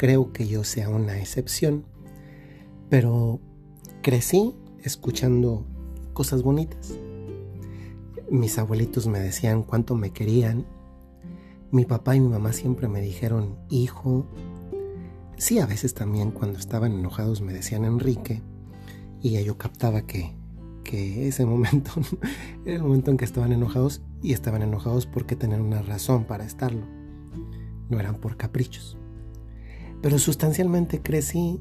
creo que yo sea una excepción, pero crecí escuchando cosas bonitas. Mis abuelitos me decían cuánto me querían. Mi papá y mi mamá siempre me dijeron hijo. Sí, a veces también cuando estaban enojados me decían Enrique. Y yo captaba que, que ese momento era el momento en que estaban enojados y estaban enojados porque tenían una razón para estarlo. No eran por caprichos. Pero sustancialmente crecí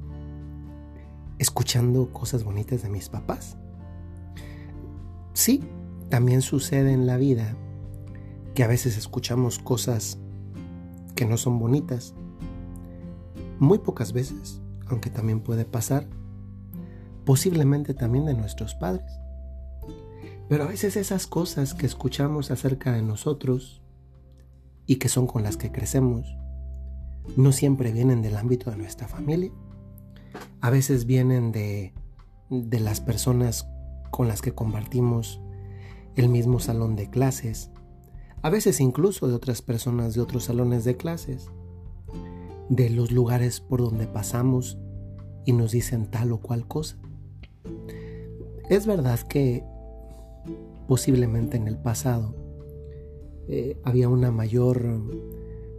escuchando cosas bonitas de mis papás. Sí, también sucede en la vida que a veces escuchamos cosas que no son bonitas. Muy pocas veces, aunque también puede pasar, posiblemente también de nuestros padres. Pero a veces esas cosas que escuchamos acerca de nosotros y que son con las que crecemos, no siempre vienen del ámbito de nuestra familia. A veces vienen de, de las personas con las que compartimos el mismo salón de clases, a veces incluso de otras personas de otros salones de clases, de los lugares por donde pasamos y nos dicen tal o cual cosa. Es verdad que posiblemente en el pasado eh, había una mayor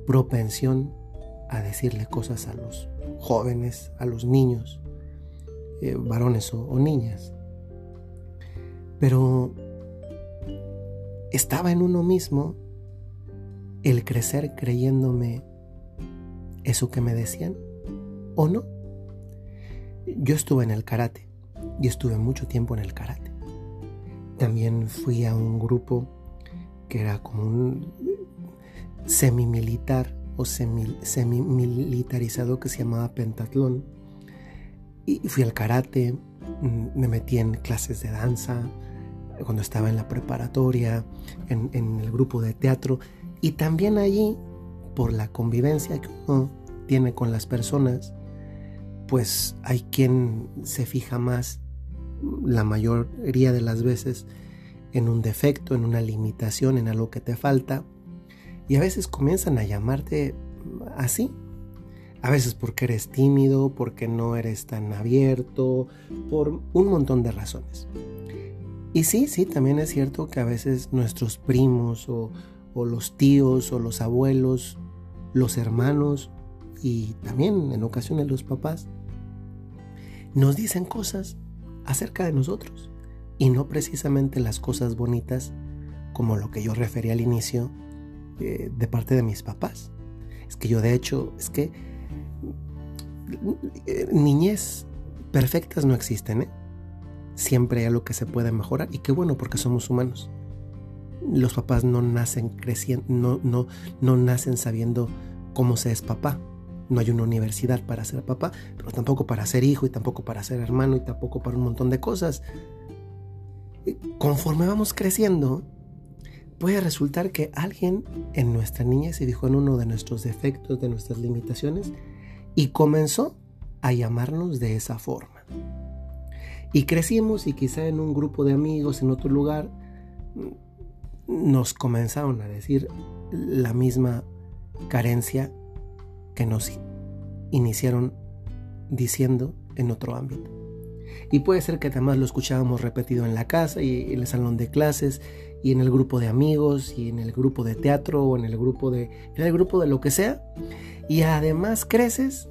propensión a decirle cosas a los jóvenes, a los niños, eh, varones o niñas. Pero estaba en uno mismo el crecer creyéndome eso que me decían o no. Yo estuve en el karate y estuve mucho tiempo en el karate. También fui a un grupo que era como un semimilitar o semi-militarizado que se llamaba pentatlón. Y fui al karate, mm, me metí en clases de danza, cuando estaba en la preparatoria, en, el grupo de teatro, y también allí, por la convivencia que uno tiene con las personas, pues hay quien se fija más, la mayoría de las veces, en un defecto, en una limitación, en algo que te falta, y a veces comienzan a llamarte así. A veces porque eres tímido, porque no eres tan abierto, por un montón de razones. Y sí, sí, también es cierto que a veces nuestros primos o, los tíos o los abuelos, los hermanos y también en ocasiones los papás nos dicen cosas acerca de nosotros y no precisamente las cosas bonitas como lo que yo referí al inicio eh, de parte de mis papás. Es que yo de hecho, es que eh, niñez perfectas no existen, ¿eh? siempre hay algo que se puede mejorar y qué bueno porque somos humanos. Los papás no nacen creciendo, no, no, no nacen sabiendo cómo se es papá. No hay una universidad para ser papá, pero tampoco para ser hijo y tampoco para ser hermano y tampoco para un montón de cosas. Conforme vamos creciendo, puede resultar que alguien en nuestra niña se dijo en uno de nuestros defectos, de nuestras limitaciones, y comenzó a llamarnos de esa forma. Y crecimos y quizá en un grupo de amigos en otro lugar nos comenzaron a decir la misma carencia que nos iniciaron diciendo en otro ámbito. Y puede ser que además lo escuchábamos repetido en la casa y en el salón de clases y en el grupo de amigos y en el grupo de teatro o en el grupo de en el grupo de lo que sea y además creces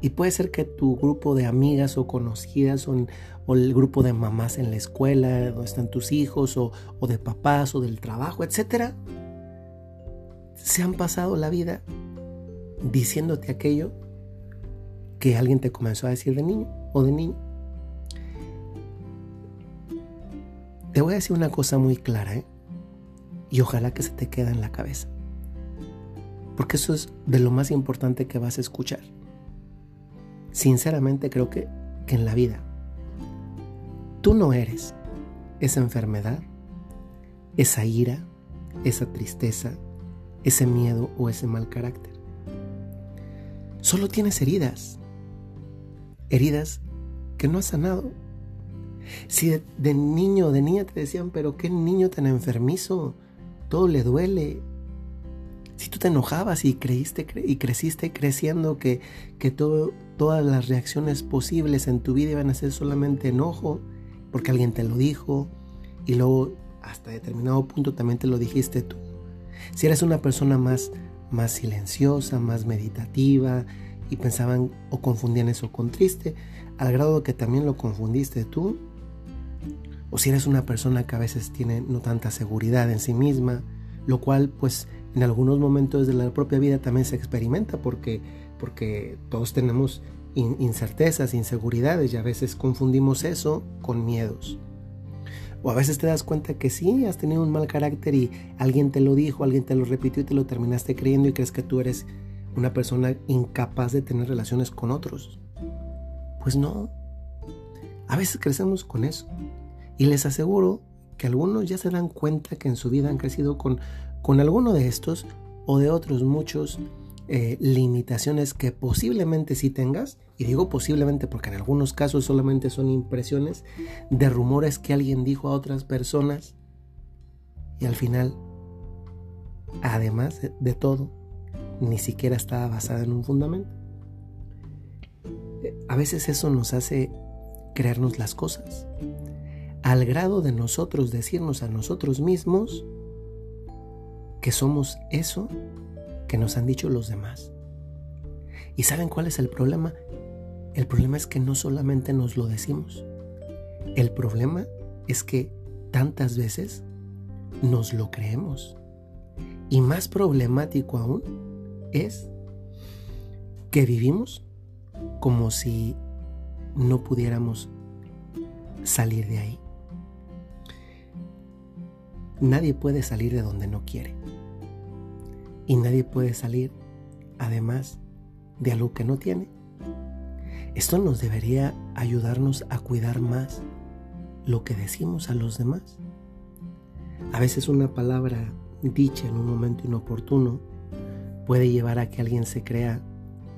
y puede ser que tu grupo de amigas o conocidas o, el grupo de mamás en la escuela, donde están tus hijos, o, o de papás, o del trabajo, etcétera, se han pasado la vida diciéndote aquello que alguien te comenzó a decir de niño o de niño. Te voy a decir una cosa muy clara, ¿eh? Y ojalá que se te quede en la cabeza. Porque eso es de lo más importante que vas a escuchar. Sinceramente creo que, en la vida tú no eres esa enfermedad, esa ira, esa tristeza, ese miedo o ese mal carácter. Solo tienes heridas, heridas que no has sanado. Si de, niño de niña te decían, pero qué niño tan enfermizo, todo le duele. Si tú te enojabas y creíste y creciste creciendo que, que todas las reacciones posibles en tu vida iban a ser solamente enojo, porque alguien te lo dijo, y luego hasta determinado punto también te lo dijiste tú. Si eres una persona más, más silenciosa, más meditativa, y pensaban o confundían eso con triste, al grado que también lo confundiste tú, o si eres una persona que a veces tiene no tanta seguridad en sí misma, lo cual pues en algunos momentos de la propia vida también se experimenta porque, porque todos tenemos incertezas, inseguridades y a veces confundimos eso con miedos. O a veces te das cuenta que sí, has tenido un mal carácter y alguien te lo dijo, alguien te lo repitió y te lo terminaste creyendo y crees que tú eres una persona incapaz de tener relaciones con otros. Pues no. A veces crecemos con eso. Y les aseguro que algunos ya se dan cuenta que en su vida han crecido con, con alguno de estos o de otros muchos eh, limitaciones que posiblemente sí tengas, y digo posiblemente porque en algunos casos solamente son impresiones de rumores que alguien dijo a otras personas, y al final, además de todo, ni siquiera estaba basada en un fundamento. A veces eso nos hace creernos las cosas, al grado de nosotros decirnos a nosotros mismos que somos eso que nos han dicho los demás. ¿Y saben cuál es el problema? El problema es que no solamente nos lo decimos, el problema es que tantas veces nos lo creemos. Y más problemático aún es que vivimos como si no pudiéramos salir de ahí. Nadie puede salir de donde no quiere. Y nadie puede salir, además, de algo que no tiene. Esto nos debería ayudarnos a cuidar más lo que decimos a los demás. A veces una palabra dicha en un momento inoportuno puede llevar a que alguien se crea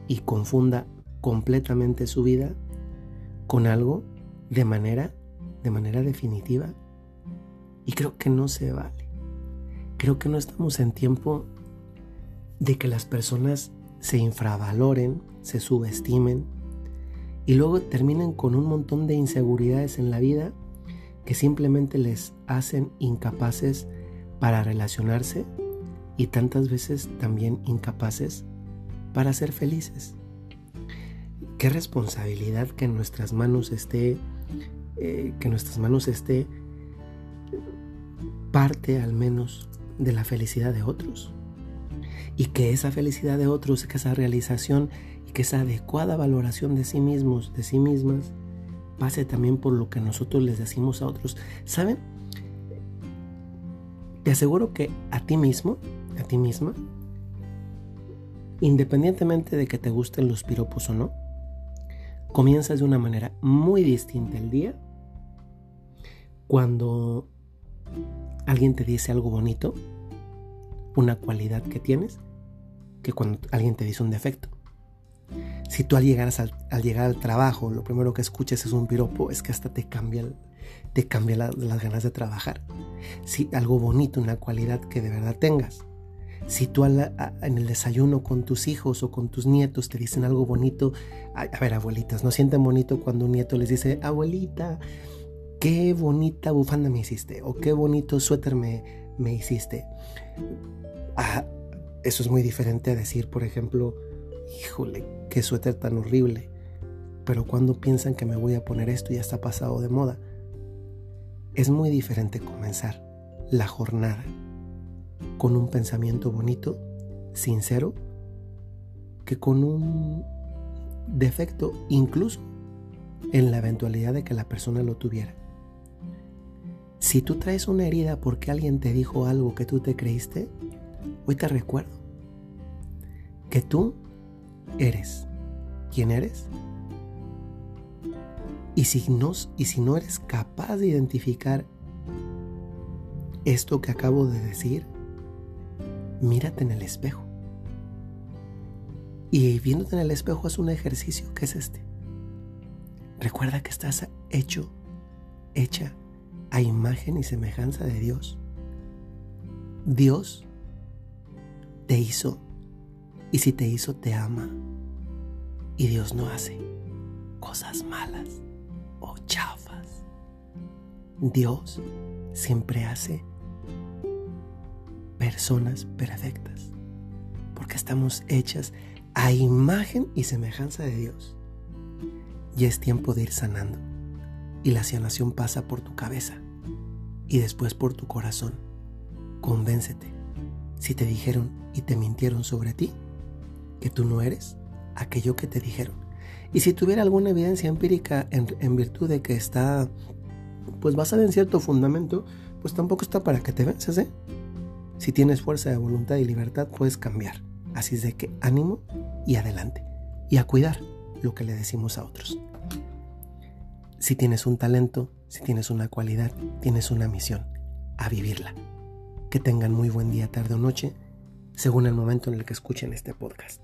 y confunda completamente su vida con algo de manera de manera definitiva y creo que no se vale. Creo que no estamos en tiempo de que las personas se infravaloren, se subestimen y luego terminen con un montón de inseguridades en la vida que simplemente les hacen incapaces para relacionarse y tantas veces también incapaces para ser felices. Qué responsabilidad que en nuestras manos esté, eh, que en nuestras manos esté parte al menos de la felicidad de otros. Y que esa felicidad de otros, que esa realización y que esa adecuada valoración de sí mismos, de sí mismas, pase también por lo que nosotros les decimos a otros. ¿Saben? Te aseguro que a ti mismo a ti misma, independientemente de que te gusten los piropos o no, comienzas de una manera muy distinta el día cuando alguien te dice algo bonito, una cualidad que tienes, que cuando alguien te dice un defecto. Si tú al llegar, al, llegar al trabajo lo primero que escuches es un piropo, es que hasta te cambia, te cambia las ganas de trabajar. Si algo bonito, una cualidad que de verdad tengas, si tú en el desayuno con tus hijos o con tus nietos te dicen algo bonito, a, ver, abuelitas, ¿no sienten bonito cuando un nieto les dice, abuelita, qué bonita bufanda me hiciste? O qué bonito suéter me, me hiciste. Ah, eso es muy diferente a decir, por ejemplo, híjole, qué suéter tan horrible. Pero cuando piensan que me voy a poner esto ya está pasado de moda. Es muy diferente comenzar la jornada con un pensamiento bonito, sincero, que con un defecto, incluso en la eventualidad de que la persona lo tuviera. Si tú traes una herida porque alguien te dijo algo que tú te creíste, hoy te recuerdo que tú eres quien eres. Y si, no, y si no eres capaz de identificar esto que acabo de decir, mírate en el espejo. Y viéndote en el espejo es un ejercicio que es este. Recuerda que estás hecho, hecha a imagen y semejanza de Dios. Dios te hizo. Y si te hizo, te ama. Y Dios no hace cosas malas o chafas. Dios siempre hace personas perfectas. Porque estamos hechas a imagen y semejanza de Dios. Ya es tiempo de ir sanando. Y la sanación pasa por tu cabeza y después por tu corazón. Convéncete. Si te dijeron y te mintieron sobre ti, que tú no eres aquello que te dijeron. Y si tuviera alguna evidencia empírica en, virtud de que está pues basada en cierto fundamento, pues tampoco está para que te vences, ¿eh? Si tienes fuerza de voluntad y libertad, puedes cambiar. Así es de que ánimo y adelante. Y a cuidar lo que le decimos a otros. Si tienes un talento, si tienes una cualidad, tienes una misión, a vivirla. Que tengan muy buen día, tarde o noche, según el momento en el que escuchen este podcast.